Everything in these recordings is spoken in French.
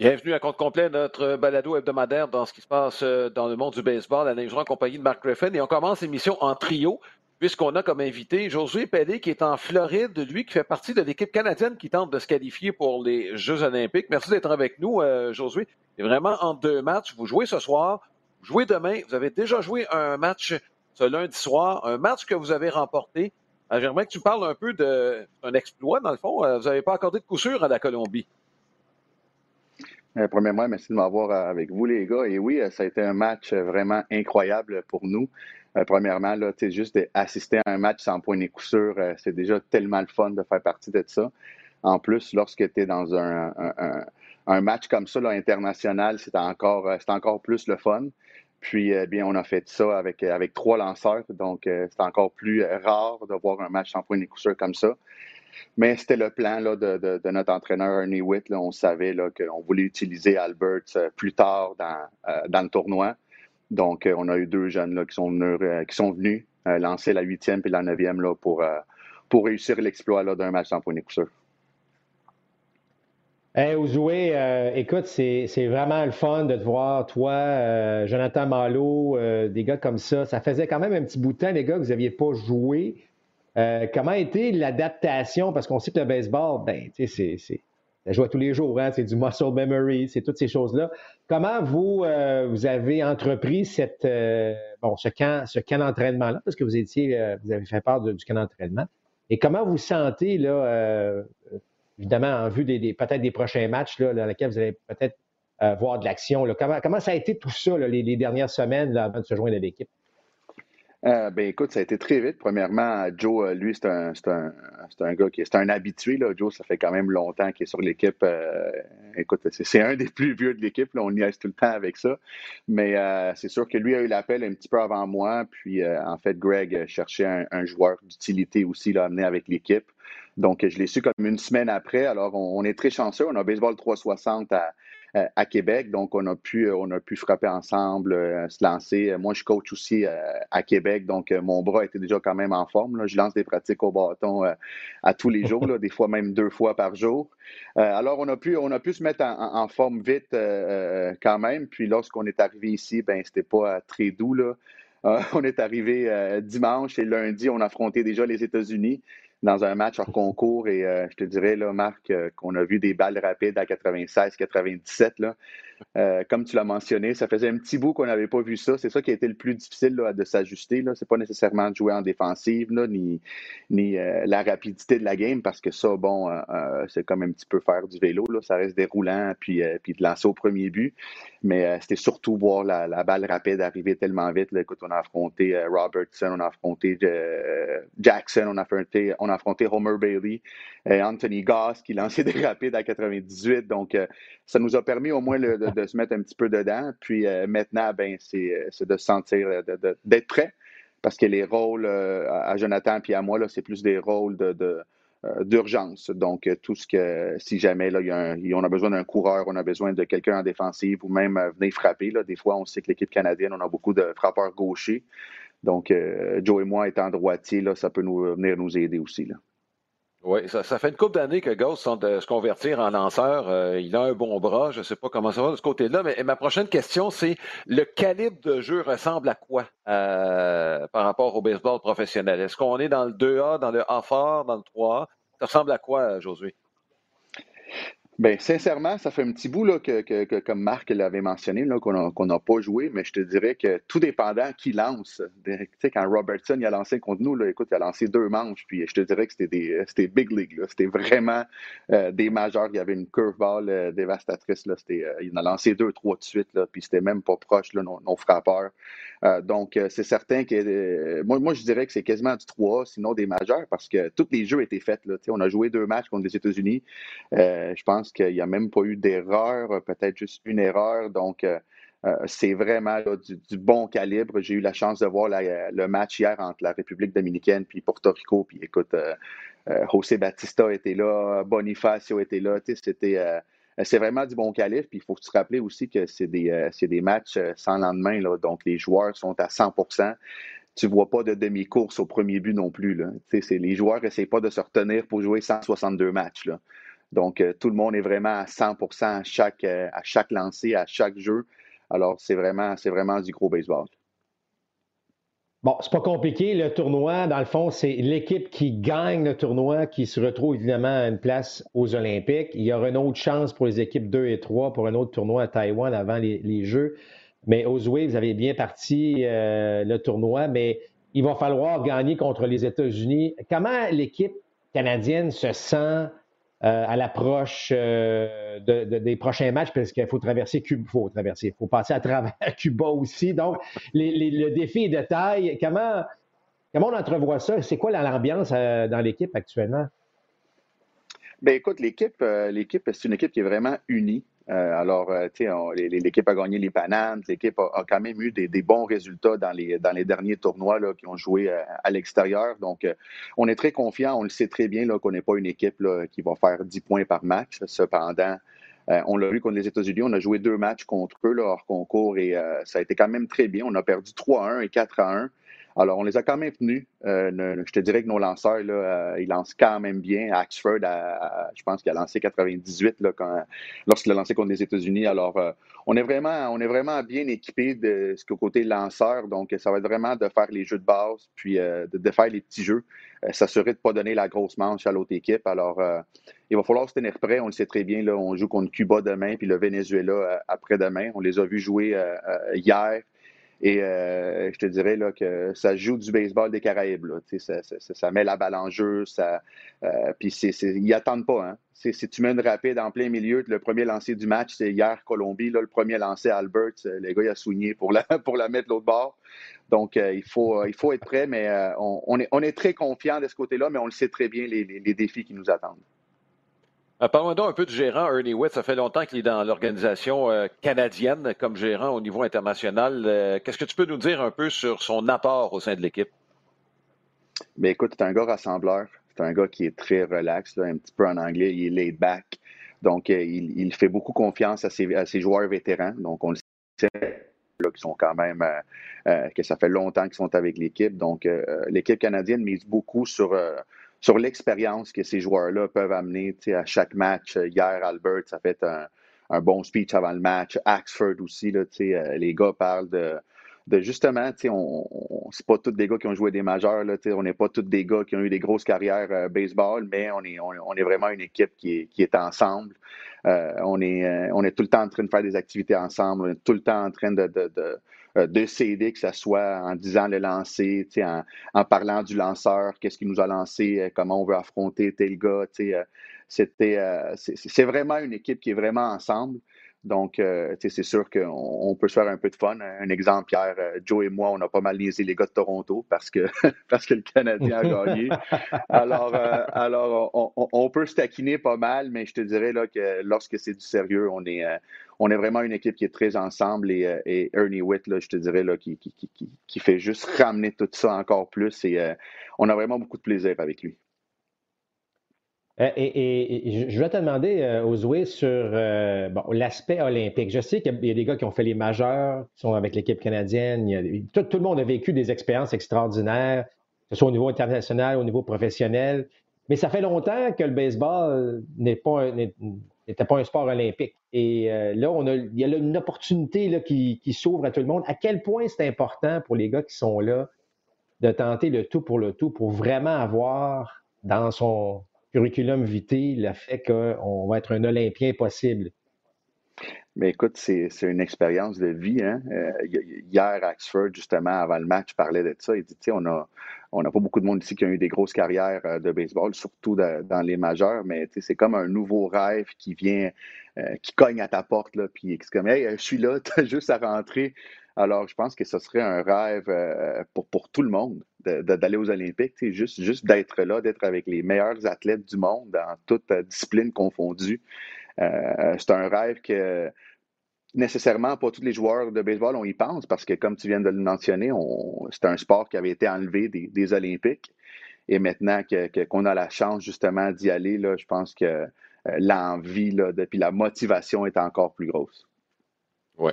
Bienvenue à compte complet, notre balado hebdomadaire dans ce qui se passe euh, dans le monde du baseball, à en compagnie de Mark Griffin. Et on commence l'émission en trio, puisqu'on a comme invité Josué Pellet, qui est en Floride, lui qui fait partie de l'équipe canadienne qui tente de se qualifier pour les Jeux olympiques. Merci d'être avec nous, euh, Josué. Vraiment en deux matchs. Vous jouez ce soir, vous jouez demain. Vous avez déjà joué un match ce lundi soir, un match que vous avez remporté. Euh, j'aimerais que tu parles un peu d'un exploit, dans le fond. Vous n'avez pas accordé de coup sûr à la Colombie. Euh, premièrement, merci de m'avoir euh, avec vous, les gars. Et oui, euh, ça a été un match vraiment incroyable pour nous. premièrement, là, juste d'assister à un match sans point de c'est déjà tellement le fun de faire partie de ça. En plus, lorsque tu es dans un, un, match comme ça, là, international, c'est encore, encore plus le fun. Puis, bien, on a fait ça avec, avec trois lanceurs, donc c'est encore plus rare de voir un match sans point de coup sûr comme ça. Mais c'était le plan de, notre entraîneur Ernie Witt. On savait qu'on voulait utiliser Albert euh, plus tard euh, dans, le tournoi. Donc, euh, on a eu deux jeunes qui sont venus, qui sont venus lancer la huitième et la neuvième là, pour, pour réussir l'exploit d'un match en point coup Hey, écoute, c'est vraiment le fun de te voir, toi, Jonathan Malo, des gars comme ça. Ça faisait quand même un petit bout de temps, les gars, que vous n'aviez pas joué. Euh, comment a été l'adaptation? Parce qu'on sait que le baseball, ben, tu sais, c'est. Ça joue tous les jours, hein? c'est du muscle memory, c'est toutes ces choses-là. Comment vous, euh, avez entrepris cette, euh, ce camp, d'entraînement-là, parce que vous étiez, vous avez fait part du camp d'entraînement. Et comment vous sentez, là, évidemment, en vue des, peut-être des prochains matchs là, dans lesquels vous allez peut-être voir de l'action? Comment, comment ça a été tout ça, les, dernières semaines avant de se joindre à l'équipe? Euh, ben écoute, ça a été très vite. Premièrement, Joe, euh, lui, c'est un, un, un, gars qui est un habitué. Là. Joe, ça fait quand même longtemps qu'il est sur l'équipe. Euh, écoute, c'est un des plus vieux de l'équipe. On y reste tout le temps avec ça. Mais c'est sûr que lui a eu l'appel un petit peu avant moi. Puis en fait, Greg cherchait un, joueur d'utilité aussi à amener avec l'équipe. Donc, je l'ai su comme une semaine après. Alors, on, on, est très chanceux. On a Baseball 360 à, à Québec. Donc, on a pu, euh, frapper ensemble, euh, se lancer. Moi, je coach aussi à Québec, donc mon bras était déjà quand même en forme. Je lance des pratiques au bâton à tous les jours, des fois même deux fois par jour. alors, on a pu, se mettre en, forme vite quand même. Puis, lorsqu'on est arrivé ici, ben, c'était pas très doux. On est arrivé dimanche et lundi, on affrontait déjà les États-Unis dans un match hors concours. Et euh, je te dirais, là, Marc, euh, qu'on a vu des balles rapides à 96-97. Euh, comme tu l'as mentionné, ça faisait un petit bout qu'on n'avait pas vu ça. C'est ça qui a été le plus difficile de s'ajuster. Ce n'est pas nécessairement de jouer en défensive, ni, ni la rapidité de la game, parce que ça, bon, c'est comme un petit peu faire du vélo. Ça reste déroulant, puis, de lancer au premier but. Mais c'était surtout voir la, balle rapide arriver tellement vite. Écoute, on a affronté Robertson, on a affronté Jackson, on a affronté, Homer Bailey, et Anthony Goss qui lançait des rapides à 98. Donc, euh, ça nous a permis au moins de, se mettre un petit peu dedans. Puis euh, maintenant, ben, c'est euh, de se sentir, d'être prêt. Parce que les rôles à Jonathan et à moi, c'est plus des rôles d'urgence. Donc, tout ce que, si jamais là, on a besoin d'un coureur, on a besoin de quelqu'un en défensive ou même venir frapper. Là. Des fois, on sait que l'équipe canadienne, on a beaucoup de frappeurs gauchers. Donc, euh, Joe et moi étant droitiers, là, ça peut nous, venir nous aider aussi. Là. Oui, ça, fait une couple d'années que Ghost sont de se convertir en lanceur. Euh, il a un bon bras. Je ne sais pas comment ça va de ce côté-là, mais ma prochaine question, c'est le calibre de jeu ressemble à quoi euh, par rapport au baseball professionnel? Est-ce qu'on est dans le 2A, dans le A fort, dans le 3A? Ça ressemble à quoi, Josué? Bien, sincèrement, ça fait un petit bout là, que, comme Marc l'avait mentionné, qu'on n'a pas joué, mais je te dirais que tout dépendant qui lance. Tu sais, quand Robertson il a lancé contre nous, là, écoute, il a lancé deux manches, puis je te dirais que c'était des big league. C'était vraiment euh, des majeurs. Il y avait une curveball euh, dévastatrice. Là, euh, il en a lancé deux, trois de suite, là, puis c'était même pas proche, là, nos, frappeurs. donc, c'est certain que moi, moi, je dirais que c'est quasiment du 3 sinon des majeurs, parce que tous les jeux étaient faits. Là, on a joué deux matchs contre les États-Unis. je pense qu'il n'y a même pas eu d'erreur, euh, peut-être juste une erreur. Donc, euh, euh, c'est vraiment du, bon calibre. J'ai eu la chance de voir le match hier entre la République dominicaine puis Porto Rico. Puis écoute, José Batista était là, Bonifacio était là. C'était c'est vraiment du bon calibre. Puis il faut se rappeler aussi que c'est des, des matchs sans lendemain. Là, donc les joueurs sont à 100% tu ne vois pas de demi-course au premier but non plus. Là. Les joueurs n'essayent pas de se retenir pour jouer 162 matchs. Là. Donc, tout le monde est vraiment à 100 à chaque, à chaque lancé, à chaque jeu. Alors, c'est vraiment, c'est vraiment du gros baseball. Bon, c'est pas compliqué. Le tournoi, dans le fond, c'est l'équipe qui gagne le tournoi qui se retrouve évidemment à une place aux Olympiques. Il y aura une autre chance pour les équipes 2 et 3 pour un autre tournoi à Taïwan avant les, Jeux. Mais aux vous avez bien parti euh, le tournoi, mais il va falloir gagner contre les États-Unis. Comment l'équipe canadienne se sent euh, à l'approche euh, des prochains matchs, parce qu'il faut traverser Cuba, faut traverser, il faut passer à travers Cuba aussi. Donc, le défi est de taille. Comment, comment on entrevoit ça? C'est quoi l'ambiance euh, dans l'équipe actuellement? Bien, écoute, l'équipe, l'équipe, c'est une équipe qui est vraiment unie. Euh, alors, euh, tu sais, l'équipe a gagné les l'équipe a, quand même eu des, bons résultats dans les, derniers tournois là, qui ont joué euh, à, l'extérieur. Donc, on est très confiant, on le sait très bien qu'on n'est pas une équipe qui va faire 10 points par match. Cependant, on l'a vu contre les États-Unis, on a joué deux matchs contre eux hors concours et ça a été quand même très bien. On a perdu 3 1 et 4 1. Alors, on les a quand même tenus. Euh, je te dirais que nos lanceurs, euh, ils lancent quand même bien. Axford, je pense qu'il a lancé 98 là, lorsqu'il a lancé contre les États-Unis. Alors, euh, on, est vraiment, on est vraiment bien équipé de ce côté lanceur. Donc, ça va être vraiment de faire les jeux de base, puis de, faire les petits jeux, s'assurer de ne pas donner la grosse manche à l'autre équipe. Alors, il va falloir se tenir prêt. On le sait très bien. On joue contre Cuba demain, puis le Venezuela après-demain. On les a vus jouer hier. Et euh, je te dirais là, que ça joue du baseball des Caraïbes. Ça, ça, ça, met la balle en jeu. Ça, euh, puis ils n'attendent pas. Hein. si tu mets une rapide en plein milieu, le premier lancé du match, c'est hier Colombie. Là, le premier lancé Albert, euh, le gars il a soigné pour la, pour la mettre l'autre bord. Donc, euh, il, faut, il faut être prêt, mais on, on, est, on est très confiant de ce côté-là, mais on le sait très bien, les, les, les défis qui nous attendent. Euh, parlons donc un peu du gérant Ernie Witt. Ça fait longtemps qu'il est dans l'organisation euh, canadienne comme gérant au niveau international. Euh, qu'est-ce que tu peux nous dire un peu sur son apport au sein de l'équipe? Bien, écoute, c'est un gars rassembleur. C'est un gars qui est très relax, un petit peu en anglais. Il est laid back. Donc, il, fait beaucoup confiance à ses, joueurs vétérans. Donc, on le sait là, qui sont quand même, que ça fait longtemps qu'ils sont avec l'équipe. Donc, l'équipe canadienne mise beaucoup sur sur l'expérience que ces joueurs-là peuvent amener à chaque match. Euh, hier, Albert, ça fait un, un bon speech avant le match. Axford aussi, là, euh, les gars parlent de, justement, on, on c'est pas tous des gars qui ont joué des majeurs, on n'est pas tous des gars qui ont eu des grosses carrières euh, baseball, mais on est, vraiment une équipe qui est, ensemble. on, est, on est tout le temps en train de faire des activités ensemble, on est tout le temps en train de, de s'aider, que ce soit en disant le lancer, en, en parlant du lanceur, qu'est-ce qu'il nous a lancé, euh, comment on veut affronter tel gars. Euh, c'était, c'est vraiment une équipe qui est vraiment ensemble. Donc, euh, c'est sûr qu'on peut se faire un peu de fun. Un exemple, Pierre, euh, Joe et moi, on a pas mal niaisé les gars de Toronto parce que, parce que le Canadien a gagné. Alors, euh, alors on, peut se taquiner pas mal, mais je te dirais là, que lorsque c'est du sérieux, on est, on est vraiment une équipe qui est très ensemble et, Ernie Witt, là, je te dirais, là, qui, qui, qui, qui, fait juste ramener tout ça encore plus et on a vraiment beaucoup de plaisir avec lui. Euh, et, je vais te demander, euh, sur euh, l'aspect olympique. Je sais qu'il y a des gars qui ont fait les majeurs, qui sont avec l'équipe canadienne. tout, le monde a vécu des expériences extraordinaires, que ce soit au niveau international, au niveau professionnel. Mais ça fait longtemps que le baseball n'était pas un sport olympique. Et là, on a, il y a une opportunité là, qui s'ouvre à tout le monde. À quel point c'est important pour les gars qui sont là de tenter le tout pour le tout, pour vraiment avoir dans son, curriculum vitae le fait qu'on va être un Olympien possible? Mais écoute, c'est une expérience de vie. Hein? Euh, hier, Axford, justement, avant le match, parlait de ça. Il dit, on a, on n'a pas beaucoup de monde ici qui a eu des grosses carrières euh, de baseball, surtout dans les majeurs, mais c'est comme un nouveau rêve qui vient, euh, qui cogne à ta porte, là, puis c'est comme, hey, je suis là, tu as juste à rentrer. Alors, je pense que ce serait un rêve euh, pour, pour tout le monde d'aller aux Olympiques, juste, juste d'être là, d'être avec les meilleurs athlètes du monde dans toutes disciplines confondues. Euh, c'est un rêve que nécessairement pas tous les joueurs de baseball on y pense parce que comme tu viens de le mentionner, c'est un sport qui avait été enlevé des, Olympiques. Et maintenant qu'on a la chance justement d'y aller, là, je pense que euh, l'envie, puis la motivation est encore plus grosse. Oui.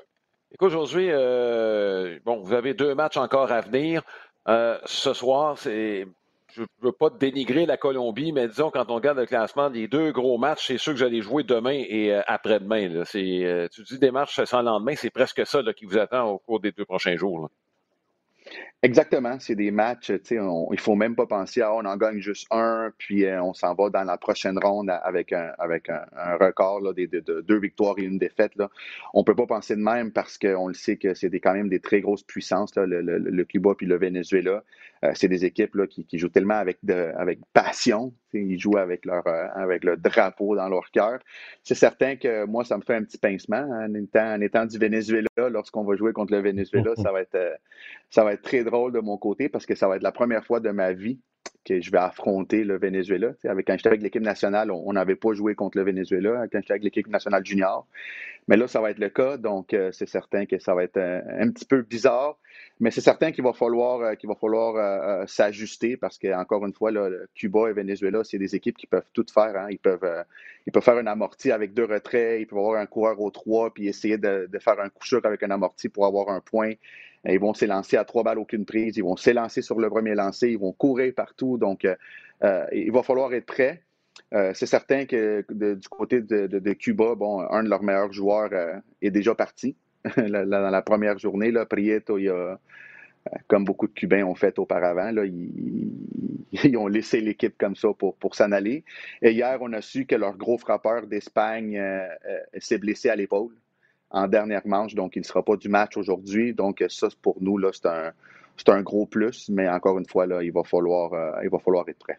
Écoute, aujourd'hui, euh, bon, vous avez deux matchs encore à venir. Euh, ce soir, c'est je ne veux pas dénigrer la Colombie, mais disons, quand on regarde le classement, les deux gros matchs, c'est ceux que j'allais jouer demain et euh, après-demain. C'est, tu dis des matchs sans lendemain, c'est presque ça qui vous attend au cours des deux prochains jours. Exactement, c'est des matchs, sais, il ne faut même pas penser à on en gagne juste un, puis euh, on s'en va dans la prochaine ronde avec un, avec un, record là, de, deux victoires et une défaite. Là. On ne peut pas penser de même parce qu'on le sait que c'est quand même des très grosses puissances, là, le, le, Cuba puis le Venezuela. Euh, c'est des équipes là, qui, qui, jouent tellement avec, de, avec passion, ils jouent avec leur, euh, avec le drapeau dans leur cœur. C'est certain que moi, ça me fait un petit pincement en étant, en étant du Venezuela. Lorsqu'on va jouer contre le Venezuela, ça va être, ça va être très drôle de mon côté parce que ça va être la première fois de ma vie que je vais affronter le Venezuela. avec, quand j'étais avec l'équipe nationale, on n'avait pas joué contre le Venezuela quand j'étais avec l'équipe nationale junior. Mais là, ça va être le cas, donc euh, c'est certain que ça va être euh, un, petit peu bizarre. Mais c'est certain qu'il va falloir, euh, va falloir s'ajuster parce que, encore une fois, Cuba et Venezuela, c'est des équipes qui peuvent tout faire. Hein. Ils, peuvent, ils peuvent faire un amorti avec deux retraits, ils peuvent avoir un coureur au trois, puis essayer de, de faire un coup sûr avec un amorti pour avoir un point. Ils vont s'élancer à trois balles, aucune prise. Ils vont s'élancer sur le premier lancer. Ils vont courir partout. Donc, euh, euh, il va falloir être prêt. Euh, c'est certain que du côté de, Cuba, bon, un de leurs meilleurs joueurs est déjà parti dans la première journée. Prieto, comme beaucoup de Cubains ont fait auparavant, ils, ont laissé l'équipe comme ça pour, pour s'en aller. Et hier, on a su que leur gros frappeur d'Espagne s'est blessé à l'épaule en dernière manche, donc il ne sera pas du match aujourd'hui. Donc, ça, pour nous, c'est un, un, gros plus, mais encore une fois, là, il, va falloir, euh, il va falloir être prêt.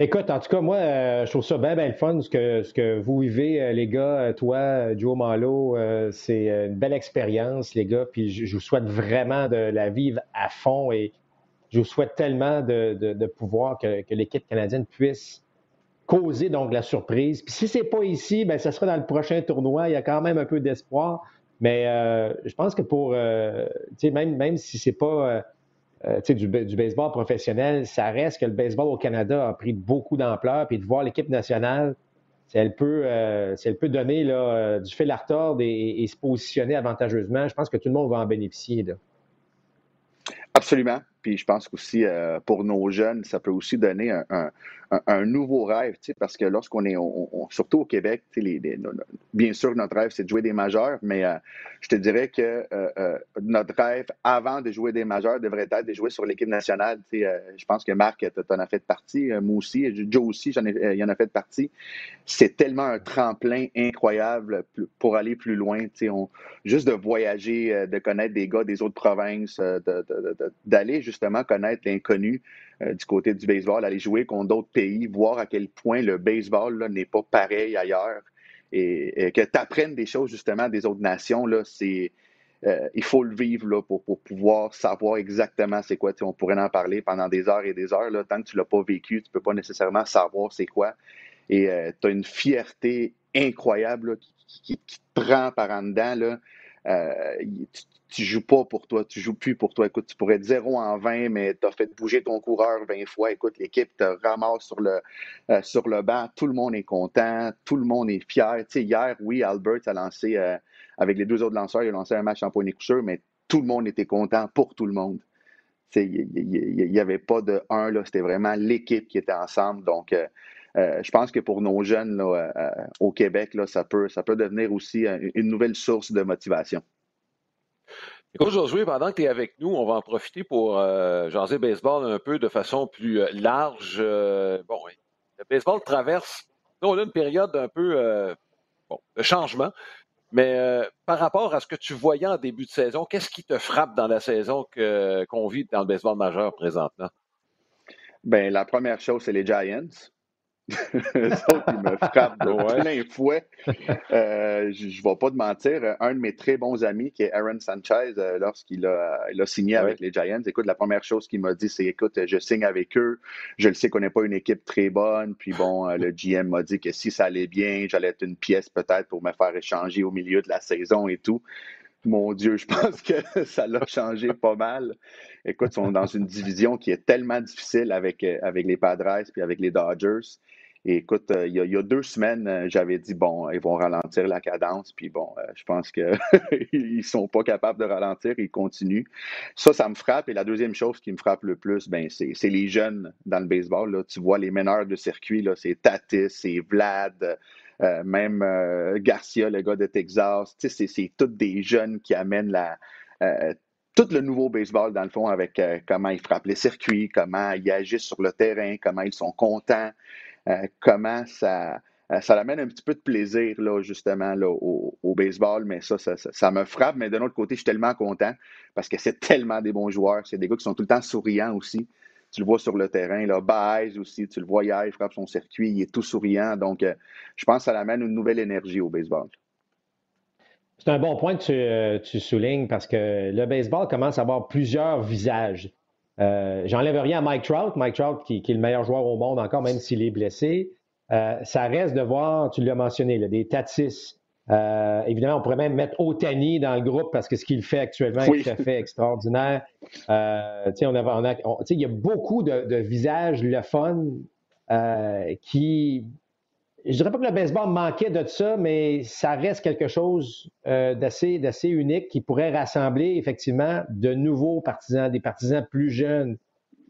Écoute, en tout cas, moi, euh, je trouve ça bien, bien le fun ce que, ce que vous vivez, euh, les gars. Toi, Joe Malo, c'est une belle expérience, les gars. Puis je, vous souhaite vraiment de la vivre à fond et je vous souhaite tellement de, de, pouvoir que l'équipe canadienne puisse causer donc la surprise. Puis si c'est pas ici, ben ça sera dans le prochain tournoi. Il y a quand même un peu d'espoir. Mais euh, je pense que pour, euh, même, même si c'est pas euh, du, du, baseball professionnel, ça reste que le baseball au Canada a pris beaucoup d'ampleur. Puis de voir l'équipe nationale, si elle peut, donner là, du fil à retordre et, se positionner avantageusement, je pense que tout le monde va en bénéficier. Absolument. Puis je pense qu'aussi pour nos jeunes, ça peut aussi donner un, nouveau rêve, parce que lorsqu'on est, surtout au Québec, les, bien sûr, notre rêve, c'est de jouer des majeurs, mais euh, je te dirais que euh, euh, notre rêve, avant de jouer des majeurs, devrait être de jouer sur l'équipe nationale. je pense que Marc, en as fait partie, moi aussi, Joe aussi, j'en ai, il en a fait partie. C'est tellement un tremplin incroyable pour aller plus loin. On, juste de voyager, de connaître des gars des autres provinces, d'aller justement connaître l'inconnu. Euh, du côté du baseball, aller jouer contre d'autres pays, voir à quel point le baseball n'est pas pareil ailleurs et, que tu apprennes des choses justement des autres nations. Euh, il faut le vivre là, pour, pouvoir savoir exactement c'est quoi. on pourrait en parler pendant des heures et des heures. Là, tant que tu ne l'as pas vécu, tu ne peux pas nécessairement savoir c'est quoi. Et euh, tu as une fierté incroyable qui, te prend par en dedans. Tu, ne joues pas pour toi, tu joues plus pour toi. Écoute, tu pourrais être 0 en 20, mais tu as fait bouger ton coureur 20 fois. Écoute, l'équipe te ramasse sur le, euh, sur le banc. Tout le monde est content, tout le monde est fier. Tu sais, hier, oui, Albert a lancé, euh, avec les deux autres lanceurs, il a lancé un match en point coucheur, mais tout le monde était content pour tout le monde. Il n'y avait pas de un, c'était vraiment l'équipe qui était ensemble. Donc, euh, euh, je pense que pour nos jeunes euh, euh, au Québec, là, ça, peut, ça peut devenir aussi une nouvelle source de motivation. Aujourd'hui, pendant que tu es avec nous, on va en profiter pour jaser baseball un peu de façon plus large. bon, le baseball traverse, on a une période un peu de changement, mais par rapport à ce que tu voyais en début de saison, qu'est-ce qui te frappe dans la saison qu'on vit dans le baseball majeur présentement? Bien, la première chose, c'est les Giants. Eux autres, ils me frappent de plein fouet. Euh, je ne vais pas te mentir, un de mes très bons amis, qui est Aaron Sanchez, euh, lorsqu'il a, il a, signé avec les Giants, écoute, la première chose qu'il m'a dit, c'est écoute, je signe avec eux. Je le sais qu'on n'est pas une équipe très bonne. Puis bon, euh, le GM m'a dit que si ça allait bien, j'allais être une pièce peut-être pour me faire échanger au milieu de la saison et tout. Mon Dieu, je pense que ça l'a changé pas mal. Écoute, ils sont dans une division qui est tellement difficile avec, avec les Padres puis avec les Dodgers. Écoute, il y, a, deux semaines, j'avais dit, bon, ils vont ralentir la cadence, puis bon, je pense qu'ils ne sont pas capables de ralentir, ils continuent. Ça, ça me frappe. Et la deuxième chose qui me frappe le plus, ben, c'est les jeunes dans le baseball. Là. Tu vois les meneurs de circuit, c'est Tatis, c'est Vlad, même Garcia, le gars de Texas. C'est tous des jeunes qui amènent la, tout le nouveau baseball, dans le fond, avec euh, comment ils frappent les circuits, comment ils agissent sur le terrain, comment ils sont contents, euh, comment ça, euh, ça amène un petit peu de plaisir, là, justement, au, baseball. Mais ça ça, me frappe. Mais d'un autre côté, je suis tellement content parce que c'est tellement des bons joueurs. C'est des gars qui sont tout le temps souriants aussi. Tu le vois sur le terrain. Là. Baez aussi, tu le vois hier, il frappe son circuit, il est tout souriant. Donc, je pense que ça amène une nouvelle énergie au baseball. C'est un bon point que euh, tu, soulignes parce que le baseball commence à avoir plusieurs visages. Euh, J'enlève rien à Mike Trout. Mike Trout, qui, est le meilleur joueur au monde encore, même s'il est blessé. Euh, ça reste de voir, tu l'as mentionné, des Tatis. Euh, évidemment, on pourrait même mettre Otani dans le groupe parce que ce qu'il fait actuellement est tout à fait extraordinaire. on il y a beaucoup de, de visages le fun qui je dirais pas que le baseball manquait de ça, mais ça reste quelque chose euh, d'assez, unique qui pourrait rassembler effectivement de nouveaux partisans, des partisans plus jeunes.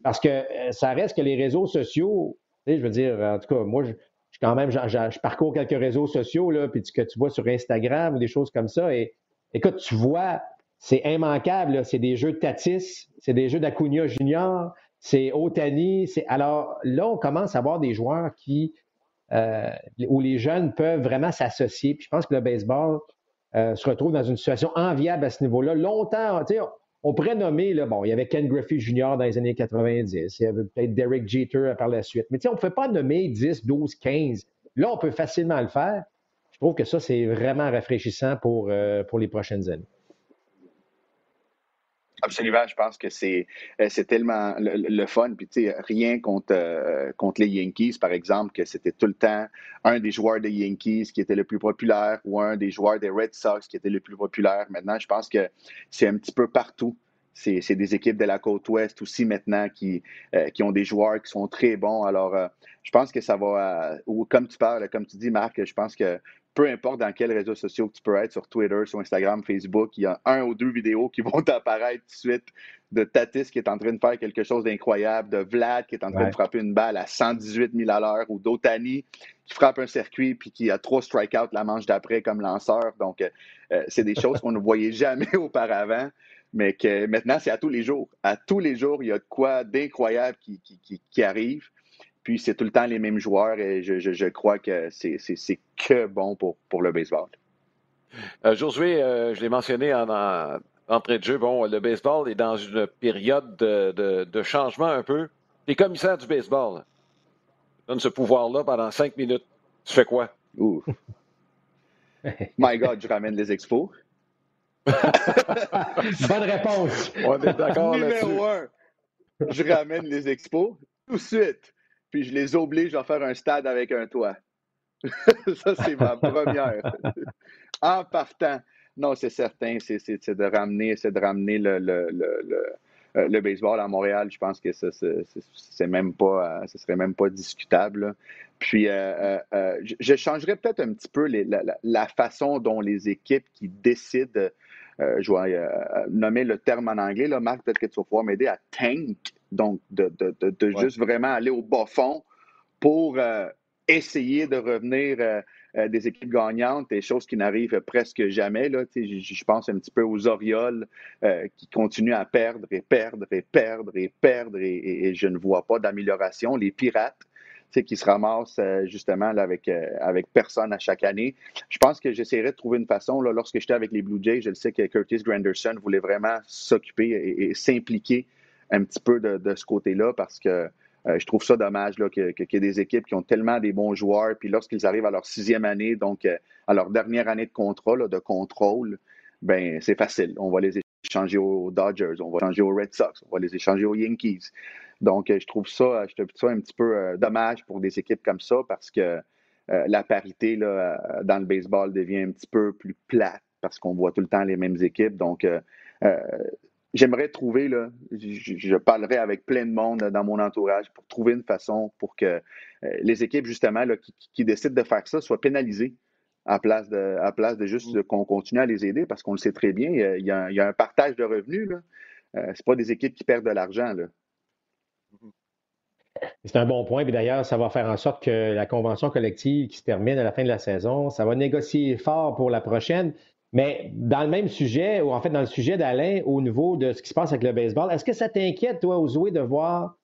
Parce que euh, ça reste que les réseaux sociaux, je veux dire, en tout cas, moi, je, quand même, je, parcours quelques réseaux sociaux, là, puis que tu vois sur Instagram ou des choses comme ça, et écoute, tu vois, c'est immanquable, c'est des jeux de Tatis, c'est des jeux d'Acuna Junior, c'est Otani, alors là, on commence à voir des joueurs qui euh, où les jeunes peuvent vraiment s'associer. Puis je pense que le baseball euh, se retrouve dans une situation enviable à ce niveau-là. Longtemps, tu sais, on pourrait nommer, bon, il y avait Ken Griffey Jr. dans les années 90, il y avait peut-être Derek Jeter par la suite, mais tu sais, on ne peut pas nommer 10, 12, 15. Là, on peut facilement le faire. Je trouve que ça, c'est vraiment rafraîchissant pour, euh, pour les prochaines années. Absolument, je pense que c'est euh, tellement le, fun. Puis, tu sais, rien contre, euh, contre les Yankees, par exemple, que c'était tout le temps un des joueurs des Yankees qui était le plus populaire ou un des joueurs des Red Sox qui était le plus populaire. Maintenant, je pense que c'est un petit peu partout. C'est des équipes de la côte ouest aussi maintenant qui, euh, qui ont des joueurs qui sont très bons. Alors, je pense que ça va, ou comme tu parles, comme tu dis, Marc, je pense que peu importe dans quels réseaux sociaux tu peux être, sur Twitter, sur Instagram, Facebook, il y a un ou deux vidéos qui vont apparaître tout de suite de Tatis qui est en train de faire quelque chose d'incroyable, de Vlad qui est en train de frapper une balle à 118 000 à l'heure, ou d'Otani qui frappe un circuit puis qui a trois strikeouts la manche d'après comme lanceur. Donc, euh, euh, c'est des choses qu'on ne voyait jamais auparavant, mais que maintenant, c'est à tous les jours. À tous les jours, il y a de quoi d'incroyable qui, qui arrive. Puis c'est tout le temps les mêmes joueurs et je, crois que c'est que bon pour, pour le baseball. Euh, Josué, euh, je l'ai mentionné en, entrée de jeu, bon, le baseball est dans une période de, changement un peu. Les commissaires du baseball donnent ce pouvoir-là pendant cinq minutes. Tu fais quoi? Ouh. My God, je ramène les expos. Bonne réponse. On est d'accord Numéro un, je ramène les expos tout de suite puis je les oblige à faire un stade avec un toit. ça, c'est ma première. en partant. Non, c'est certain, c'est de ramener, c'est de ramener le, le, le, euh, le, baseball à Montréal. Je pense que ce c'est même pas, ce serait même pas discutable. Puis, euh, euh, je, changerais peut-être un petit peu les, la, la, façon dont les équipes qui décident, je vais nommer le terme en anglais, là, Marc, peut-être que tu vas pouvoir m'aider à tank donc, de, juste vraiment aller au bas fond pour euh, essayer de revenir euh, euh, des équipes gagnantes, des choses qui n'arrivent presque jamais. Là. Je, pense un petit peu aux Orioles qui continuent à perdre et perdre et perdre et perdre et, je ne vois pas d'amélioration. Les Pirates qui se ramassent justement avec, avec personne à chaque année. Je pense que j'essaierai de trouver une façon, là, lorsque j'étais avec les Blue Jays, je le sais que Curtis Granderson voulait vraiment s'occuper et s'impliquer un petit peu de, ce côté-là parce que euh, je trouve ça dommage qu'il y ait des équipes qui ont tellement des bons joueurs, puis lorsqu'ils arrivent à leur sixième année, donc euh, à leur dernière année de contrôle, de contrôle, ben c'est facile. On va les échanger aux Dodgers, on va échanger aux Red Sox, on va les échanger aux Yankees. Donc, euh, je trouve ça, je trouve ça un petit peu dommage pour des équipes comme ça parce que la parité là, dans le baseball devient un petit peu plus plate parce qu'on voit tout le temps les mêmes équipes. Donc, j'aimerais trouver, là, je, parlerai avec plein de monde dans mon entourage pour trouver une façon pour que les équipes, justement, là, qui, décident de faire ça soient pénalisées à place de, à place de juste mmh. qu'on continue à les aider parce qu'on le sait très bien, il y a, un partage de revenus. Ce n'est pas des équipes qui perdent de l'argent. C'est un bon point. d'ailleurs, ça va faire en sorte que la convention collective qui se termine à la fin de la saison, ça va négocier fort pour la prochaine. Mais dans le même sujet, ou en fait dans le sujet d'Alain, au niveau de ce qui se passe avec le baseball, est-ce que ça t'inquiète, toi, Ozoué, de voir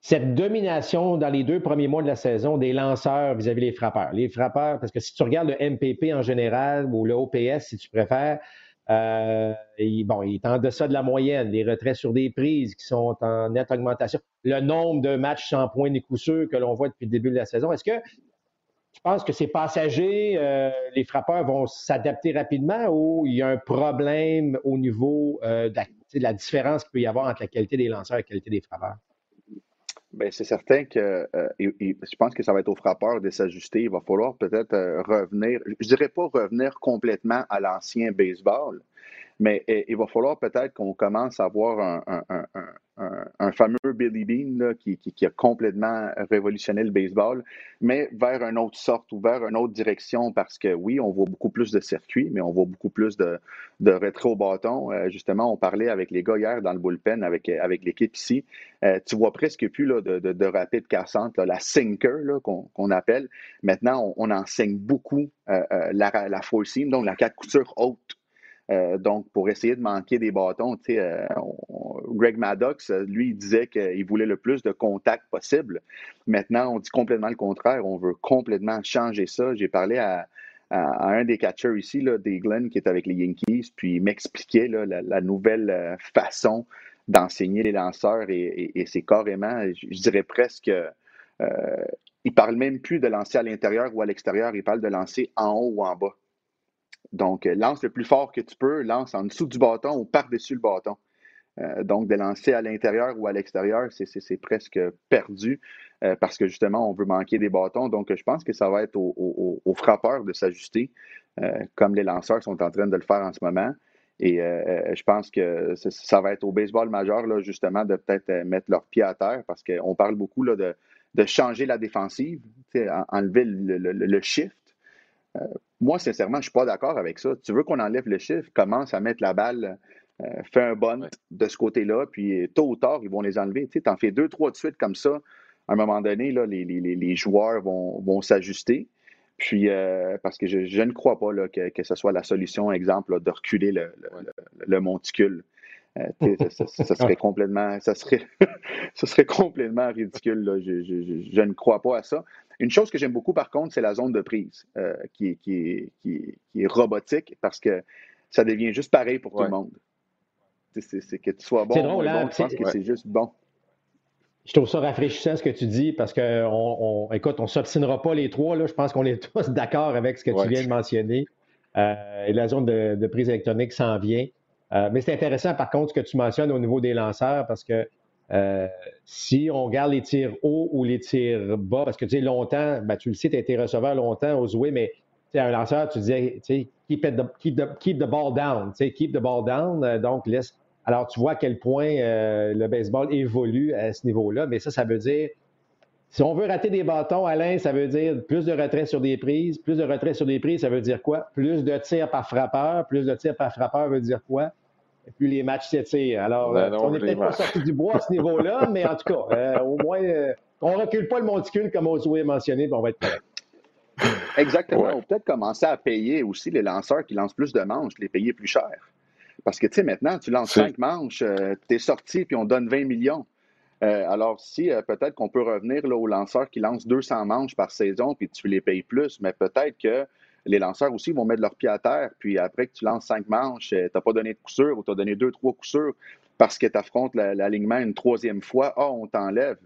cette domination dans les deux premiers mois de la saison des lanceurs vis-à-vis des frappeurs? Les frappeurs, parce que si tu regardes le MPP en général, ou le OPS, si tu préfères, euh, bon, il est en deçà de la moyenne. Les retraits sur des prises qui sont en nette augmentation. Le nombre de matchs sans points des coups sûrs que l'on voit depuis le début de la saison. Est-ce que tu penses que ces passagers, euh, les frappeurs vont s'adapter rapidement ou il y a un problème au niveau euh, de, la, différence qu'il peut y avoir entre la qualité des lanceurs et la qualité des frappeurs? Bien, c'est certain que je pense que ça va être aux frappeurs de s'ajuster. Il va falloir peut-être revenir, je dirais pas revenir complètement à l'ancien baseball, mais il va falloir peut-être qu'on commence à avoir un, fameux Billy Bean qui, a complètement révolutionné le baseball, mais vers une autre sorte ou vers une autre direction parce que oui, on voit beaucoup plus de circuits, mais on voit beaucoup plus de, de rétro au bâton. Euh, justement, on parlait avec les gars hier dans le bullpen avec, avec l'équipe ici. Euh, tu vois presque plus de, de, rapide cassante, la sinker qu'on appelle. Maintenant, on, enseigne beaucoup euh, la, la four seam, donc la quatre coutures haute. Euh, donc, pour essayer de manquer des bâtons, euh, Greg Maddox, euh, lui, disait qu'il voulait le plus de contact possible. Maintenant, on dit complètement le contraire. On veut complètement changer ça. J'ai parlé à, un des catchers ici, des Glenn, qui est avec les Yankees, puis il m'expliquait la, nouvelle façon d'enseigner les lanceurs et, c'est carrément, je, dirais presque, il parle même plus de lancer à l'intérieur ou à l'extérieur, il parle de lancer en haut ou en bas. Donc, euh, lance le plus fort que tu peux, lance en dessous du bâton ou par-dessus le bâton. Euh, donc, de lancer à l'intérieur ou à l'extérieur, c'est presque perdu euh, parce que justement, on veut manquer des bâtons. Donc, je pense que ça va être aux frappeurs de s'ajuster, comme les lanceurs sont en train de le faire en ce moment. Et je pense que ça va être au baseball majeur, là, justement, de peut-être mettre leurs pieds à terre parce qu'on parle beaucoup de, changer la défensive, enlever le, le shift moi, sincèrement, je ne suis pas d'accord avec ça. Tu veux qu'on enlève le chiffre, commence à mettre la balle, euh, fais un bon de ce côté-là, puis tôt ou tard, ils vont les enlever. Tu en fais deux, trois de suite comme ça. À un moment donné, là, les, joueurs vont, s'ajuster. Puis, euh, parce que je, ne crois pas que, ce soit la solution, exemple, de reculer le, monticule. Euh, ça, serait complètement, ça serait, ça serait complètement ridicule. je, ne crois pas à ça. Une chose que j'aime beaucoup, par contre, c'est la zone de prise euh, qui, qui, est robotique parce que ça devient juste pareil pour tout le monde. C'est que tu sois bon, drôle, hein, je pense que c'est juste bon. Je trouve ça rafraîchissant ce que tu dis parce que, on, écoute, on ne s'obstinera pas les trois. Là. Je pense qu'on est tous d'accord avec ce que tu viens de mentionner. Euh, et la zone de, prise électronique s'en vient. Euh, mais c'est intéressant, par contre, ce que tu mentionnes au niveau des lanceurs parce que euh, si on regarde les tirs hauts ou les tirs bas, parce que tu sais, longtemps, ben, tu le sais, tu as été receveur longtemps au Zoué, mais un lanceur, tu disais, keep, keep, the, keep, the, ball down, keep the ball down, euh, donc laisse. Alors, tu vois à quel point euh, le baseball évolue à ce niveau-là, mais ça, ça veut dire, si on veut rater des bâtons, Alain, ça veut dire plus de retraits sur des prises. Plus de retraits sur des prises, ça veut dire quoi? Plus de tirs par frappeur. Plus de tirs par frappeur veut dire quoi? Et puis les matchs s'étirent. Alors, ben euh, on n'est peut-être pas sorti du bois à ce niveau-là, mais en tout cas, euh, au moins, euh, on ne recule pas le monticule comme Ozoé a mentionné, puis on va être correct. Exactement. On peut peut-être commencer à payer aussi les lanceurs qui lancent plus de manches, les payer plus cher. Parce que, tu sais, maintenant, tu lances cinq manches, tu es sorti, puis on donne 20 millions. alors, si peut-être qu'on peut revenir là, aux lanceurs qui lancent 200 manches par saison, puis tu les payes plus, mais peut-être que les lanceurs aussi vont mettre leur pied à terre. Puis après que tu lances cinq manches, euh, tu n'as pas donné de coup sûr ou tu as donné deux, trois coups parce que tu affrontes l'alignement une troisième fois. Ah, on t'enlève.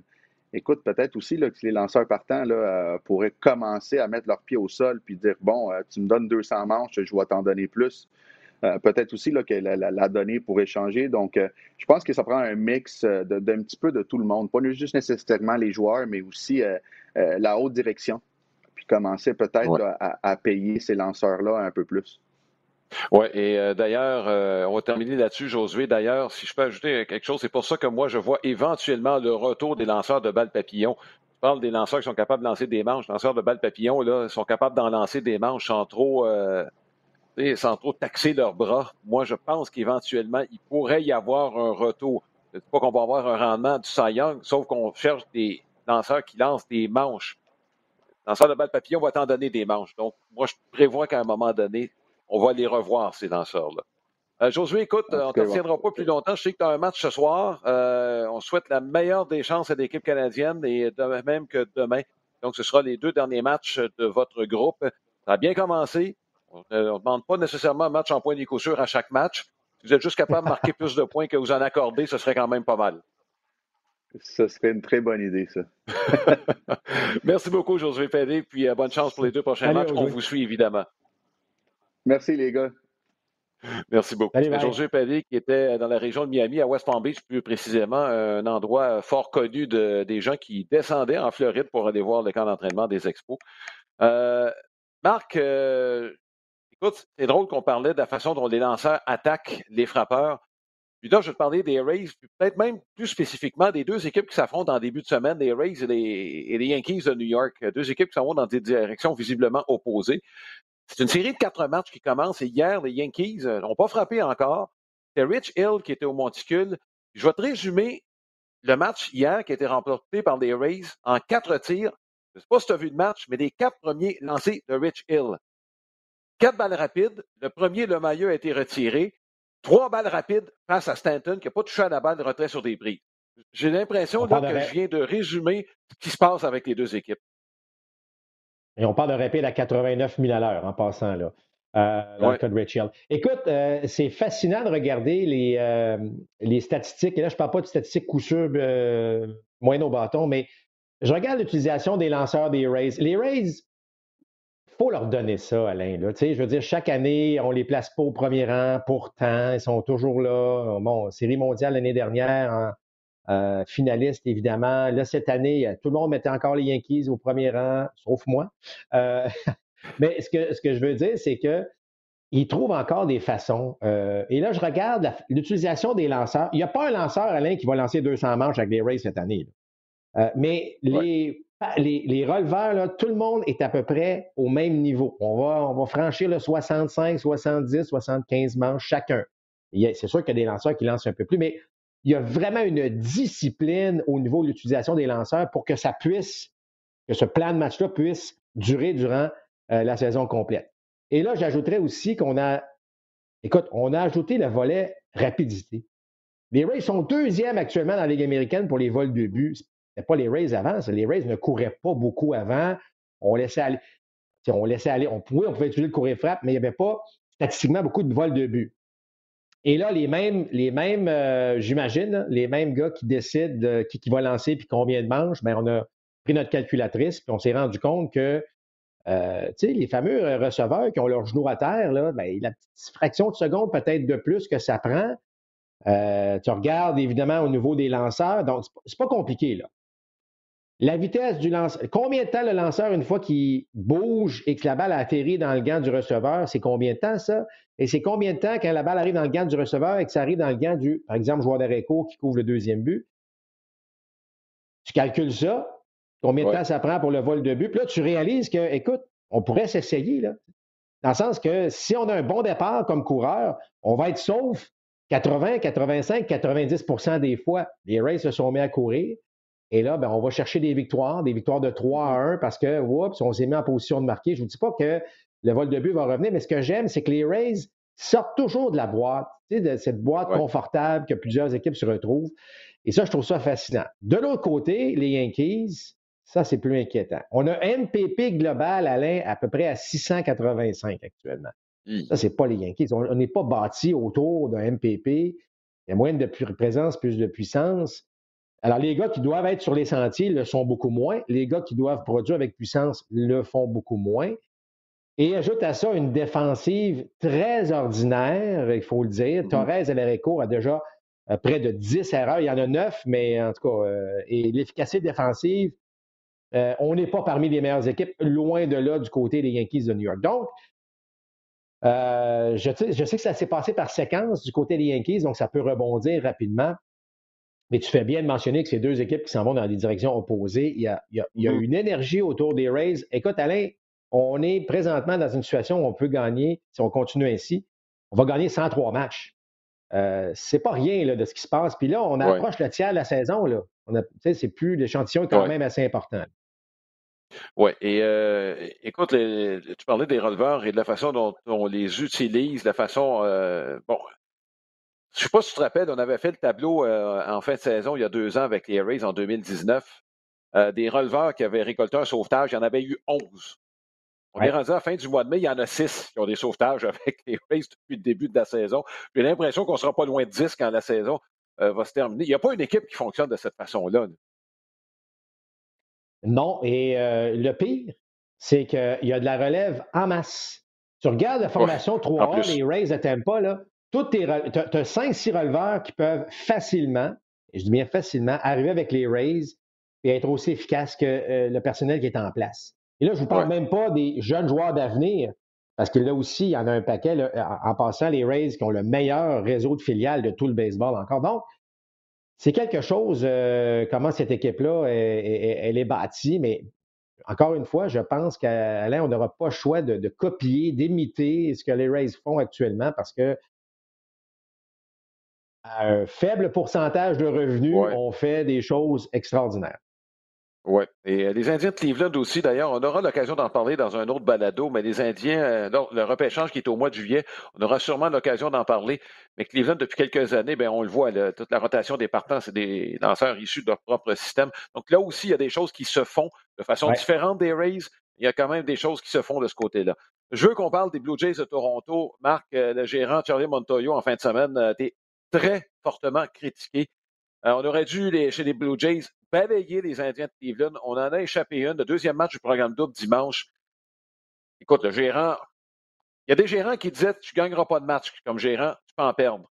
Écoute, peut-être aussi que les lanceurs partants euh, pourraient commencer à mettre leur pied au sol puis dire Bon, euh, tu me donnes 200 manches, je vais t'en donner plus. peut-être aussi que la, donnée pourrait changer. Donc, je pense que ça prend un mix d'un petit peu de tout le monde, pas juste nécessairement les joueurs, mais aussi la haute direction commencer peut-être à, payer ces lanceurs-là un peu plus. Oui, et euh, d'ailleurs, euh, on va terminer là-dessus, Josué. D'ailleurs, si je peux ajouter quelque chose, c'est pour ça que moi, je vois éventuellement le retour des lanceurs de balles papillons. Je parle des lanceurs qui sont capables de lancer des manches. Les lanceurs de balles papillons, là, sont capables d'en lancer des manches sans trop, euh, sans trop taxer leurs bras. Moi, je pense qu'éventuellement, il pourrait y avoir un retour. Je pas qu'on va avoir un rendement du Cy Young, sauf qu'on cherche des lanceurs qui lancent des manches. Lanceurs de balles papillons va t'en donner des manches. Donc, moi, je prévois qu'à un moment donné, on va les revoir, ces danseurs-là. Euh, Josué, écoute, on ne te tiendra pas plus longtemps. Je sais que tu as un match ce soir. Euh, on souhaite la meilleure des chances à l'équipe canadienne et de même que demain. Donc, ce sera les deux derniers matchs de votre groupe. Ça a bien commencé. On ne demande pas nécessairement un match en point coup sûr à chaque match. Si vous êtes juste capable de marquer plus de points que vous en accordez, ce serait quand même pas mal. Ce serait une très bonne idée, ça. Merci beaucoup, Josué Pédé, puis euh, bonne chance pour les deux prochains matchs. On vous suit, évidemment. Merci, les gars. Merci beaucoup. Josué Pelé, qui était dans la région de Miami, à West Palm Beach, plus précisément, un endroit fort connu de, des gens qui descendaient en Floride pour aller voir le camp d'entraînement des expos. Euh, Marc, euh, écoute, c'est drôle qu'on parlait de la façon dont les lanceurs attaquent les frappeurs. Puis là, je vais te parler des Rays, peut-être même plus spécifiquement des deux équipes qui s'affrontent en début de semaine, les Rays et les, Yankees de New York. Deux équipes qui s'en vont dans des directions visiblement opposées. C'est une série de quatre matchs qui commence et hier, les Yankees n'ont pas frappé encore. C'est Rich Hill qui était au monticule. Je vais te résumer le match hier qui a été remporté par les Rays en quatre tirs. Je ne sais pas si tu as vu le match, mais les quatre premiers lancés de Rich Hill. Quatre balles rapides. Le premier, le maillot, a été retiré. Trois balles rapides face à Stanton qui n'a pas touché à la balle de retrait sur des bris. J'ai l'impression que je viens de résumer ce qui se passe avec les deux équipes. Et on parle de rapide à 89 000 à l'heure en passant là. Euh, dans le cas de Rich Écoute, euh, c'est fascinant de regarder les, euh, les statistiques. Et là, je ne parle pas de statistiques coup sûr, moins au bâton, mais je regarde l'utilisation des lanceurs des Rays. Les Rays, faut leur donner ça, Alain. Là. Je veux dire, chaque année, on ne les place pas au premier rang. Pourtant, ils sont toujours là. Bon, série mondiale l'année dernière, euh, finaliste, évidemment. Là, cette année, tout le monde mettait encore les Yankees au premier rang, sauf moi. Euh, mais ce que, ce que je veux dire, c'est que ils trouvent encore des façons. Euh, et là, je regarde l'utilisation des lanceurs. Il n'y a pas un lanceur, Alain, qui va lancer 200 manches avec les Rays cette année. mais les, les, releveurs, là, tout le monde est à peu près au même niveau. On va, on va franchir le 65, 70, 75 manches chacun. C'est sûr qu'il y a des lanceurs qui lancent un peu plus, mais il y a vraiment une discipline au niveau de l'utilisation des lanceurs pour que ça puisse, que ce plan de match-là puisse durer durant euh, la saison complète. Et là, j'ajouterais aussi qu'on a, écoute, on a ajouté le volet rapidité. Les Rays sont deuxièmes actuellement dans la Ligue américaine pour les vols de but. Pas les Rays avant. Les Rays ne couraient pas beaucoup avant. On laissait aller. On laissait aller. On pouvait, on pouvait utiliser le courrier frappe, mais il n'y avait pas statistiquement beaucoup de vols de but. Et là, les mêmes, les mêmes euh, j'imagine, les mêmes gars qui décident qui, qui, va lancer puis combien de manches, bien, on a pris notre calculatrice puis on s'est rendu compte que euh, les fameux receveurs qui ont leur genou à terre, là, bien, la petite fraction de seconde peut-être de plus que ça prend. Euh, tu regardes évidemment au niveau des lanceurs, donc c'est pas compliqué là. La vitesse du lanceur. Combien de temps le lanceur, une fois qu'il bouge et que la balle atterrit dans le gant du receveur, c'est combien de temps ça? Et c'est combien de temps quand la balle arrive dans le gant du receveur et que ça arrive dans le gant du, par exemple, joueur d'arrêt qui couvre le deuxième but? Tu calcules ça, combien de temps ça prend pour le vol de but? Puis là, tu réalises que, écoute, on pourrait s'essayer, là. Dans le sens que si on a un bon départ comme coureur, on va être sauf 80, 85, 90% des fois. Les Rays se sont mis à courir. Et là, ben, on va chercher des victoires, des victoires de 3 à 1 parce que, oups, on s'est mis en position de marquer. Je ne vous dis pas que le vol de but va revenir, mais ce que j'aime, c'est que les Rays sortent toujours de la boîte, de cette boîte confortable que plusieurs équipes se retrouvent. Et ça, je trouve ça fascinant. De l'autre côté, les Yankees, ça, c'est plus inquiétant. On a un MPP global, Alain, à peu près à 685 actuellement. Ça, c'est pas les Yankees. On n'est pas bâti autour d'un MPP. Il y a moins de présence, plus de puissance. Alors, les gars qui doivent être sur les sentiers le sont beaucoup moins. Les gars qui doivent produire avec puissance le font beaucoup moins. Et ajoute à ça une défensive très ordinaire, il faut le dire. Mm-hmm. Torres Alerico a déjà euh, près de 10 erreurs. Il y en a 9, mais en tout cas, euh, et l'efficacité défensive, euh, on n'est pas parmi les meilleures équipes, loin de là du côté des Yankees de New York. Donc, Euh, je, je, sais que ça s'est passé par séquence du côté des Yankees, donc ça peut rebondir rapidement. Mais tu fais bien de mentionner que ces deux équipes qui s'en vont dans des directions opposées, il y a, il y a, il y a mm-hmm. une énergie autour des Rays. Écoute, Alain, on est présentement dans une situation où on peut gagner, si on continue ainsi, on va gagner 103 matchs. Euh, c'est pas rien là, de ce qui se passe. Puis là, on approche le tiers de la saison. Là. c'est plus l'échantillon est quand même assez important. Oui, et euh, écoute, tu parlais des releveurs et de la façon dont on les utilise, la façon. Euh, bon, je ne sais pas si tu te rappelles, on avait fait le tableau euh, en fin de saison il y a deux ans avec les Rays en 2019. des releveurs qui avaient récolté un sauvetage, il y en avait eu 11. On est rendu à la fin du mois de mai, il y en a six qui ont des sauvetages avec les Rays depuis le début de la saison. J'ai l'impression qu'on ne sera pas loin de 10 quand la saison va se terminer. Il n'y a pas une équipe qui fonctionne de cette façon-là. là non, et euh, le pire, c'est qu'il y a de la relève en masse. Tu regardes la formation 3A, les Rays de Tampa, là, tu as 5-6 releveurs qui peuvent facilement, et je dis bien facilement, arriver avec les Rays et être aussi efficaces que euh, le personnel qui est en place. Et là, je ne vous parle même pas des jeunes joueurs d'avenir, parce que là aussi, il y en a un paquet, en, passant, les Rays qui ont le meilleur réseau de filiales de tout le baseball encore. Donc, c'est quelque chose, euh, comment cette équipe-là, elle, est bâtie, mais encore une fois, je pense qu'Alain, on n'aura pas le choix de, copier, d'imiter ce que les Rays font actuellement parce que à un faible pourcentage de revenus, on fait des choses extraordinaires. Oui. Et euh, les Indiens de Cleveland aussi, d'ailleurs, on aura l'occasion d'en parler dans un autre balado, mais les Indiens, euh, le repêchage qui est au mois de juillet, on aura sûrement l'occasion d'en parler. Mais Cleveland, depuis quelques années, bien, on le voit, toute la rotation des partants, c'est des lanceurs issus de leur propre système. Donc là aussi, il y a des choses qui se font de façon différente des Rays. Il y a quand même des choses qui se font de ce côté-là. Je veux qu'on parle des Blue Jays de Toronto. Marc, euh, le gérant Charlie Montoyo, en fin de semaine, très fortement critiqué. on aurait dû, chez les Blue Jays, balayer les Indiens de Cleveland. On en a échappé une. Le deuxième match du programme double dimanche. Écoute, le gérant, il y a des gérants qui disaient Tu ne gagneras pas de match comme gérant, tu peux en perdre.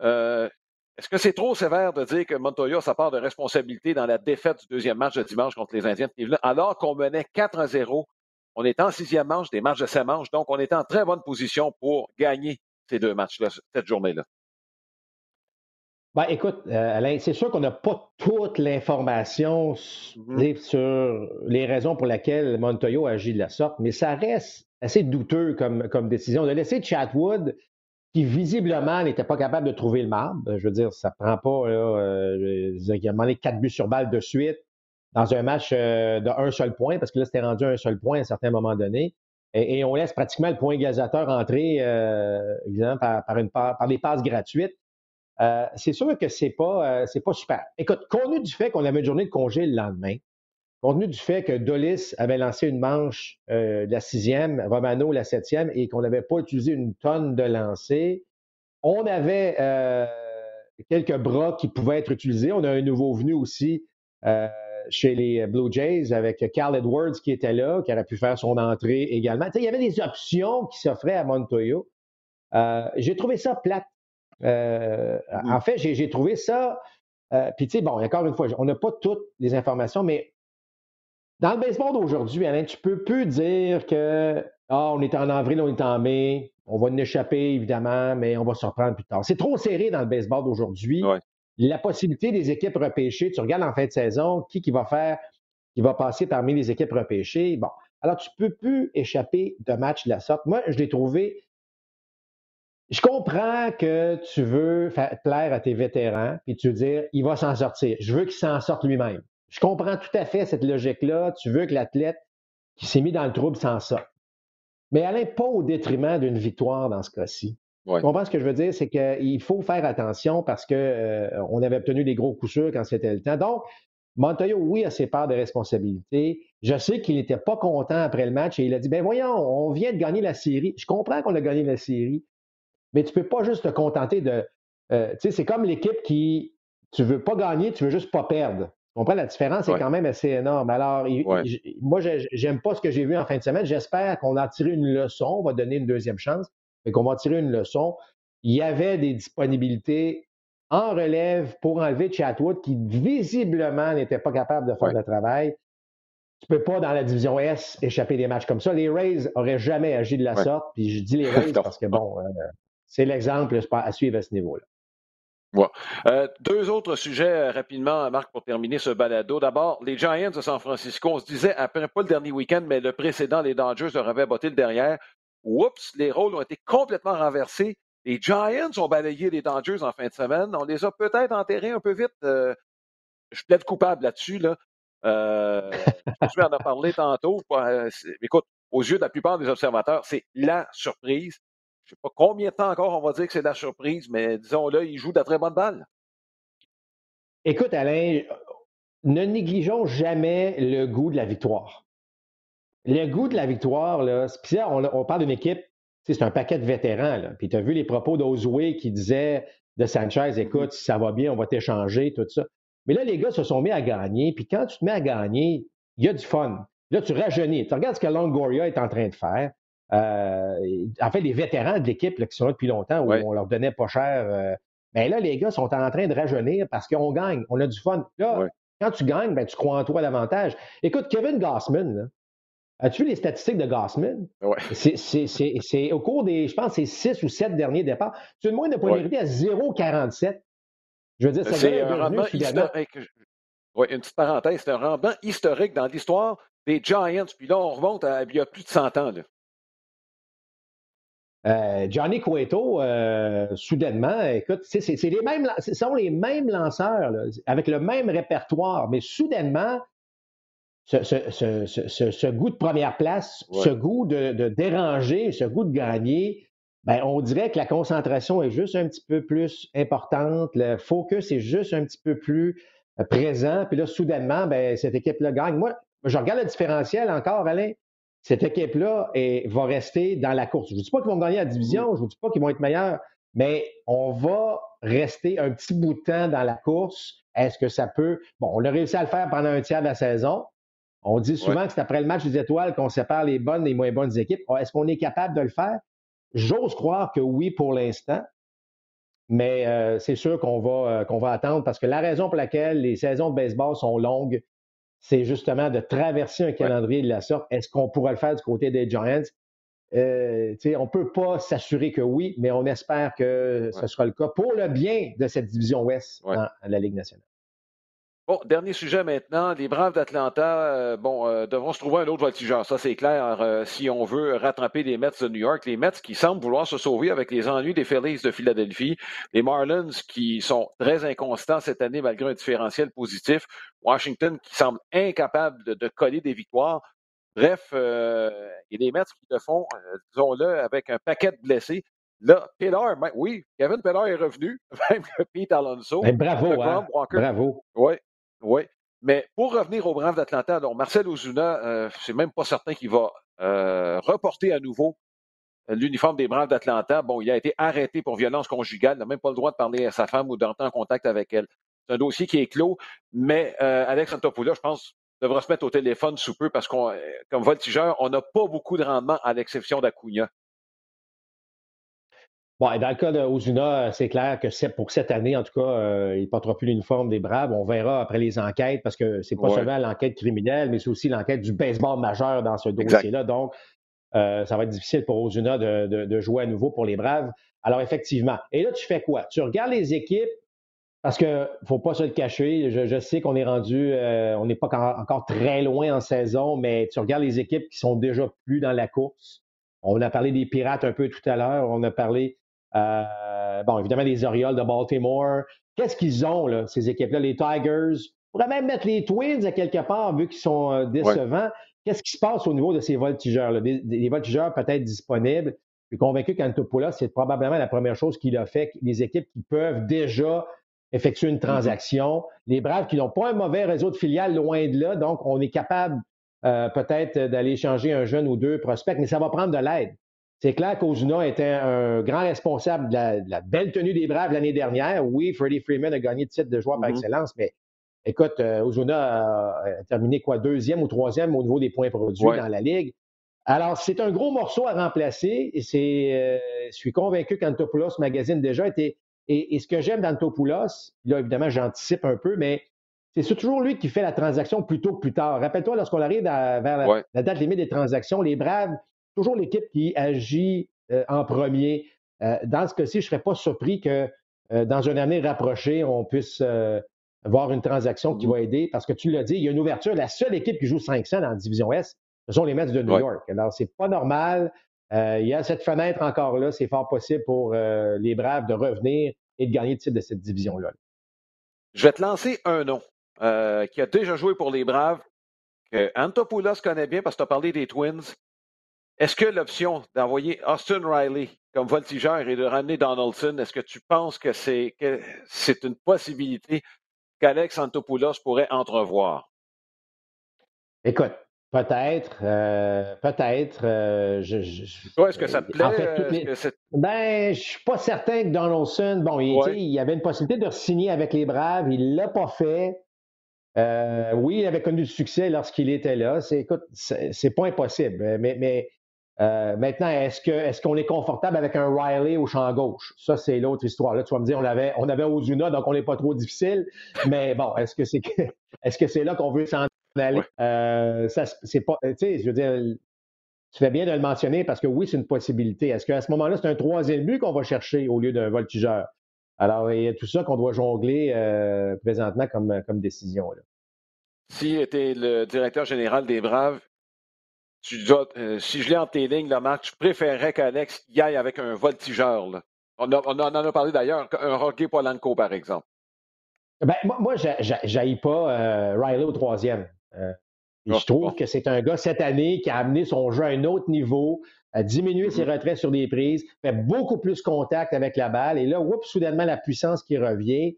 Euh, est-ce que c'est trop sévère de dire que Montoya a part de responsabilité dans la défaite du deuxième match de dimanche contre les Indiens de Cleveland, alors qu'on menait 4 à 0? On est en sixième manche, des matchs de cinq manches, donc on est en très bonne position pour gagner ces deux matchs-là, cette journée-là. Ben, écoute, euh, Alain, c'est sûr qu'on n'a pas toute l'information mm-hmm. sur les raisons pour lesquelles Montoyo agit de la sorte, mais ça reste assez douteux comme, comme décision. De laisser Chatwood, qui visiblement n'était pas capable de trouver le marbre, je veux dire, ça ne prend pas, là, euh, il a demandé quatre buts sur balle de suite dans un match euh, de un seul point, parce que là, c'était rendu un seul point à un certain moment donné. Et, on laisse pratiquement le point gazateur entrer, évidemment, par, par, une, par des passes gratuites. Euh, c'est sûr que c'est pas, euh, c'est pas super. Écoute, compte tenu du fait qu'on avait une journée de congé le lendemain, compte tenu du fait que Dolis avait lancé une manche euh, la sixième, Romano la septième, et qu'on n'avait pas utilisé une tonne de lancers, on avait quelques bras qui pouvaient être utilisés. On a un nouveau venu aussi chez les Blue Jays avec Carl Edwards qui était là, qui aurait pu faire son entrée également. il y avait des options qui s'offraient à Montoyo. J'ai trouvé ça plate euh, mmh en fait, j'ai trouvé ça. Euh, puis, tu sais, bon, encore une fois, on n'a pas toutes les informations, mais dans le baseball d'aujourd'hui, Alain, tu peux plus dire que ah, on est en avril, on est en mai, on va en échapper, évidemment, mais on va se reprendre plus tard. C'est trop serré dans le baseball d'aujourd'hui. La possibilité des équipes repêchées, tu regardes en fin de saison, qui, qui va faire, qui va passer parmi les équipes repêchées. Bon. Alors, tu ne peux plus échapper de matchs de la sorte. Moi, je l'ai trouvé je comprends que tu veux faire plaire à tes vétérans, puis tu veux dire, il va s'en sortir. Je veux qu'il s'en sorte lui-même. Je comprends tout à fait cette logique-là. Tu veux que l'athlète qui s'est mis dans le trouble s'en sorte. Mais Alain, pas au détriment d'une victoire dans ce cas-ci. Tu comprends ce que je veux dire? C'est qu'il faut faire attention parce qu'on euh, avait obtenu des gros coups sûrs quand c'était le temps. Donc, Montoyo, oui, a ses parts de responsabilité. Je sais qu'il n'était pas content après le match et il a dit, ben voyons, on vient de gagner la série. Je comprends qu'on a gagné la série, mais tu ne peux pas juste te contenter de. Euh, tu sais, c'est comme l'équipe qui. Tu ne veux pas gagner, tu veux juste pas perdre. Tu comprends? La différence est quand même assez énorme. Alors, moi, je n'aime pas ce que j'ai vu en fin de semaine. J'espère qu'on a tiré une leçon. On va donner une deuxième chance, mais qu'on va tirer une leçon. Il y avait des disponibilités en relève pour enlever Chatwood qui visiblement n'était pas capable de faire le travail. tu peux pas, dans la division S, échapper des matchs comme ça. Les Rays auraient jamais agi de la sorte. Puis je dis les Rays parce que, bon, euh, c'est l'exemple à suivre à ce niveau-là. Euh, deux autres sujets euh, rapidement, Marc, pour terminer ce balado. D'abord, les Giants de San Francisco, on se disait, après pas le dernier week-end, mais le précédent, les Dodgers leur avaient botté le derrière. Oups, les rôles ont été complètement renversés. Les Giants ont balayé les Dodgers en fin de semaine. On les a peut-être enterrés un peu vite. Euh, je suis peut-être coupable là-dessus. Là. Euh, je en a parlé tantôt. écoute, aux yeux de la plupart des observateurs, c'est la surprise. Je ne sais pas combien de temps encore on va dire que c'est la surprise, mais disons-le, ils jouent de très bonne balle. Écoute, Alain, ne négligeons jamais le goût de la victoire. Le goût de la victoire, là, on, on parle d'une équipe, c'est un paquet de vétérans. Là. Puis tu as vu les propos d'Ozoué qui disait de Sanchez, mm-hmm. écoute, si ça va bien, on va t'échanger, tout ça. Mais là, les gars se sont mis à gagner. Puis quand tu te mets à gagner, il y a du fun. Là, tu rajeunis. Tu regardes ce que Longoria est en train de faire. Euh, en fait, les vétérans de l'équipe qui sont là depuis longtemps, où on leur donnait pas cher. Euh, mais là, les gars sont en train de rajeunir parce qu'on gagne, on a du fun. Là, quand tu gagnes, ben, tu crois en toi davantage. Écoute, Kevin Gossman, as-tu vu les statistiques de Gossman? C'est au cours des, je pense, c'est six ou sept derniers départs. Tu as une moyenne de polarité à 0,47. Je veux dire, c'est un rendement historique. Oui, une petite parenthèse, c'est un rendement historique dans l'histoire des Giants. Puis là, on remonte à il y a plus de 100 ans. Là. Euh, Johnny Cueto, euh, soudainement, écoute, c'est les mêmes, ce sont les mêmes lanceurs, avec le même répertoire, mais soudainement, ce, goût de première place, ce goût de, déranger, ce goût de gagner, ben, on dirait que la concentration est juste un petit peu plus importante, le focus est juste un petit peu plus euh, présent, puis là, soudainement, ben, cette équipe-là gagne. Moi, je regarde le différentiel encore, Alain cette équipe-là va rester dans la course. Je ne vous dis pas qu'ils vont gagner la division, je ne vous dis pas qu'ils vont être meilleurs, mais on va rester un petit bout de temps dans la course. Est-ce que ça peut? Bon, on a réussi à le faire pendant un tiers de la saison. On dit souvent que c'est après le match des étoiles qu'on sépare les bonnes et les moins bonnes équipes. Est-ce qu'on est capable de le faire? J'ose croire que oui pour l'instant, mais euh, c'est sûr qu'on va, euh, qu'on va attendre parce que la raison pour laquelle les saisons de baseball sont longues, c'est justement de traverser un calendrier de la sorte. Est-ce qu'on pourra le faire du côté des Giants? Euh, on ne peut pas s'assurer que oui, mais on espère que ce sera le cas pour le bien de cette division Ouest dans la Ligue nationale. Bon, dernier sujet maintenant. Les Braves d'Atlanta euh, bon, euh, devront se trouver un autre voltigeur. Ça, c'est clair. Euh, si on veut rattraper les Mets de New York, les Mets qui semblent vouloir se sauver avec les ennuis des Phillies de Philadelphie, les Marlins qui sont très inconstants cette année malgré un différentiel positif, Washington qui semble incapable de, coller des victoires. Bref, et les Mets qui le font, disons-le, avec un paquet de blessés. Là, Pillar, ben, oui, Kevin Pillar est revenu, même que Pete Alonso. Ben, bravo, hein? bravo. Oui, oui. Mais pour revenir au Braves d'Atlanta, donc Marcel Ozuna, euh, c'est même pas certain qu'il va euh, reporter à nouveau euh, l'uniforme des Braves d'Atlanta. Bon, il a été arrêté pour violence conjugale, n'a même pas le droit de parler à sa femme ou d'entrer en contact avec elle. C'est un dossier qui est clos, mais Alex Antopoulos, je pense, devra se mettre au téléphone sous peu parce qu'on, comme voltigeur, on n'a pas beaucoup de rendement à l'exception d'Acuna. Bon, dans le cas d'Ozuna, c'est clair que pour cette année, en tout cas, euh, il ne portera plus l'uniforme des Braves. On verra après les enquêtes, parce que c'est pas seulement l'enquête criminelle, mais c'est aussi l'enquête du baseball majeur dans ce dossier-là. Donc, euh, ça va être difficile pour Ozuna de, jouer à nouveau pour les Braves. Alors, effectivement. Et là, tu fais quoi? Tu regardes les équipes, parce qu'il ne faut pas se le cacher. Je, sais qu'on est rendu, euh, on n'est pas encore très loin en saison, mais tu regardes les équipes qui sont déjà plus dans la course. On a parlé des Pirates un peu tout à l'heure. On a parlé euh, bon, évidemment, les Orioles de Baltimore. Qu'est-ce qu'ils ont, là, ces équipes-là? Les Tigers. On pourrait même mettre les Twins à quelque part, vu qu'ils sont euh, décevants. Qu'est-ce qui se passe au niveau de ces voltigeurs-là? Des, voltigeurs peut-être disponibles. Je suis convaincu qu'Antopoulos, c'est probablement la première chose qu'il a fait. Les équipes qui peuvent déjà effectuer une mm-hmm. transaction. Les Braves qui n'ont pas un mauvais réseau de filiales loin de là. Donc, on est capable euh, peut-être d'aller changer un jeune ou deux prospects, mais ça va prendre de l'aide. C'est clair qu'Ozuna était un grand responsable de la, belle tenue des Braves l'année dernière. Oui, Freddie Freeman a gagné le titre de joueur par mm-hmm. excellence, mais écoute, euh, Ozuna a, terminé quoi, deuxième ou troisième au niveau des points produits dans la Ligue. Alors, c'est un gros morceau à remplacer. Et c'est, euh, je suis convaincu qu'Antopoulos Magazine déjà était. Et, ce que j'aime d'Antopoulos, là, évidemment, j'anticipe un peu, mais c'est toujours lui qui fait la transaction plus tôt que plus tard. Rappelle-toi, lorsqu'on arrive vers la, date limite des transactions, les Braves, toujours l'équipe qui agit euh, en premier. Euh, dans ce cas-ci, je ne serais pas surpris que dans une année rapprochée, on puisse voir une transaction qui mm-hmm. va aider, parce que tu l'as dit, il y a une ouverture. La seule équipe qui joue 500 dans la division S, ce sont les Mets de New York. Alors, c'est pas normal. Euh, il y a cette fenêtre encore là. C'est fort possible pour euh, les Braves de revenir et de gagner le titre de cette division-là. Je vais te lancer un nom euh, qui a déjà joué pour les Braves, que Antopoulos connaît bien parce que tu as parlé des Twins. Est-ce que l'option d'envoyer Austin Riley comme voltigeur et de ramener Donaldson, est-ce que tu penses que c'est, que c'est une possibilité qu'Alex Antopoulos pourrait entrevoir? Écoute, Peut-être, euh, peut-être. Euh, je, est-ce que ça te plaît? En fait, ben, je suis pas certain que Donaldson, bon, il, avait une possibilité de signer avec les Braves, il l'a pas fait. Euh, oui, il avait connu du succès lorsqu'il était là. C'est, écoute, c'est, pas impossible. Mais, mais maintenant, est-ce que est-ce qu'on est confortable avec un Riley au champ gauche? Ça, c'est l'autre histoire. Là, tu vas me dire, on avait, on avait Ozuna, donc on n'est pas trop difficile. Mais bon, est-ce que c'est est-ce que c'est là qu'on veut s'en euh, ça, c'est pas, tu sais, je veux dire, tu fais bien de le mentionner parce que oui, c'est une possibilité. Est-ce qu'à ce, moment-là, c'est un troisième but qu'on va chercher au lieu d'un voltigeur? Alors, il y a tout ça qu'on doit jongler euh, présentement comme, comme décision. Là. Si tu es le directeur général des Braves, tu dois, euh, si je l'ai en tes lignes, le match, je préférerais qu'Alex y aille avec un voltigeur. Là. On, on, en a parlé d'ailleurs, un Rocky Polanco, par exemple. Ben, moi, moi je pas Riley au troisième. Euh, je trouve que c'est un gars cette année qui a amené son jeu à un autre niveau, a diminué ses mm-hmm. retraits sur des prises, fait beaucoup plus contact avec la balle. Et là, oups, soudainement, la puissance qui revient.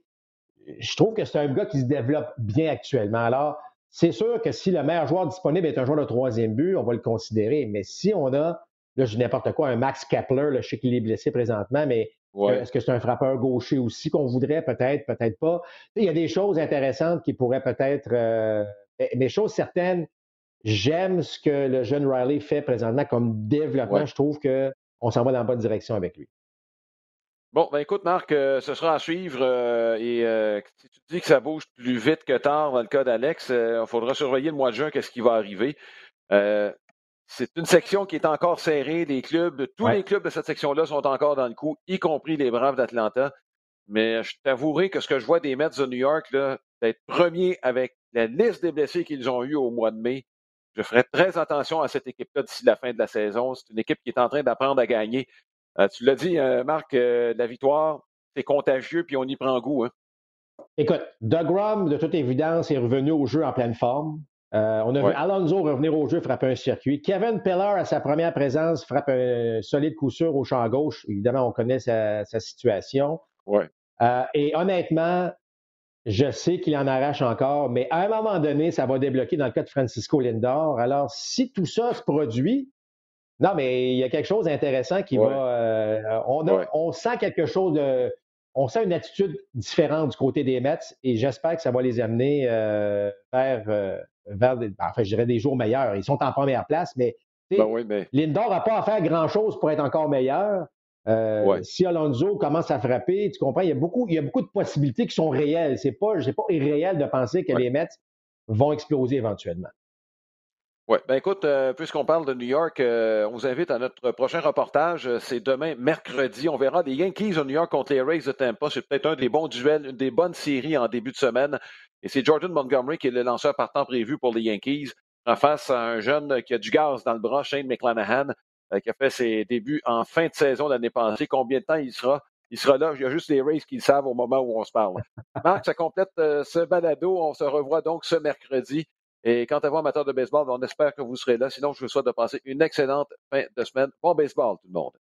Je trouve que c'est un gars qui se développe bien actuellement. Alors, c'est sûr que si le meilleur joueur disponible est un joueur de troisième but, on va le considérer. Mais si on a, là, je dis n'importe quoi, un Max Kepler, là, je sais qu'il est blessé présentement, mais est-ce que c'est un frappeur gaucher aussi qu'on voudrait? Peut-être, peut-être pas. Il y a des choses intéressantes qui pourraient peut-être euh, mais chose certaine, j'aime ce que le jeune Riley fait présentement comme développement. Je trouve qu'on s'en va dans la bonne direction avec lui. Bon, ben écoute, Marc, euh, ce sera à suivre. Euh, et euh, si tu dis que ça bouge plus vite que tard dans le cas d'Alex, il faudra surveiller le mois de juin, qu'est-ce qui va arriver. c'est une section qui est encore serrée. Les clubs, tous les clubs de cette section-là sont encore dans le coup, y compris les Braves d'Atlanta. Mais je t'avouerai que ce que je vois des Mets de New York, d'être premier avec la liste des blessés qu'ils ont eu au mois de mai, je ferai très attention à cette équipe-là d'ici la fin de la saison. C'est une équipe qui est en train d'apprendre à gagner. Euh, tu l'as dit, euh, Marc, euh, la victoire, c'est contagieux, puis on y prend goût. Hein. Écoute, Doug Rom, de toute évidence, est revenu au jeu en pleine forme. on a vu Alonso revenir au jeu, frapper un circuit. Kevin Pillar, à sa première présence, frappe un solide coup sûr au champ gauche. Évidemment, on connaît sa, sa situation. Ouais. et honnêtement, je sais qu'il en arrache encore, mais à un moment donné, ça va débloquer dans le cas de Francisco Lindor. Alors, si tout ça se produit, non, mais il y a quelque chose d'intéressant qui va. Euh, on, sent quelque chose de. On sent une attitude différente du côté des Mets et j'espère que ça va les amener euh, vers, euh, vers enfin, je dirais des jours meilleurs. Ils sont en première place, mais, ben mais... Lindor n'a pas à faire grand-chose pour être encore meilleur. Euh, si Alonso commence à frapper, tu comprends, il y a beaucoup, il y a beaucoup de possibilités qui sont réelles. C'est pas, pas irréel de penser que les Mets vont exploser éventuellement. Oui, ben écoute, euh, puisqu'on parle de New York, euh, on vous invite à notre prochain reportage. C'est demain, mercredi. On verra les Yankees de New York contre les Rays de Tampa. C'est peut-être un des bons duels, une des bonnes séries en début de semaine. Et c'est Jordan Montgomery qui est le lanceur partant prévu pour les Yankees en face à un jeune qui a du gaz dans le bras, Shane McClanahan. Euh, qui a fait ses débuts en fin de saison l'année passée. Combien de temps il sera? Il sera là. Il y a juste les Rays qui le savent au moment où on se parle. Marc, ça complète euh, ce balado. On se revoit donc ce mercredi. Et quant à vous, amateurs de baseball, on espère que vous serez là. Sinon, je vous souhaite de passer une excellente fin de semaine. Bon baseball, tout le monde.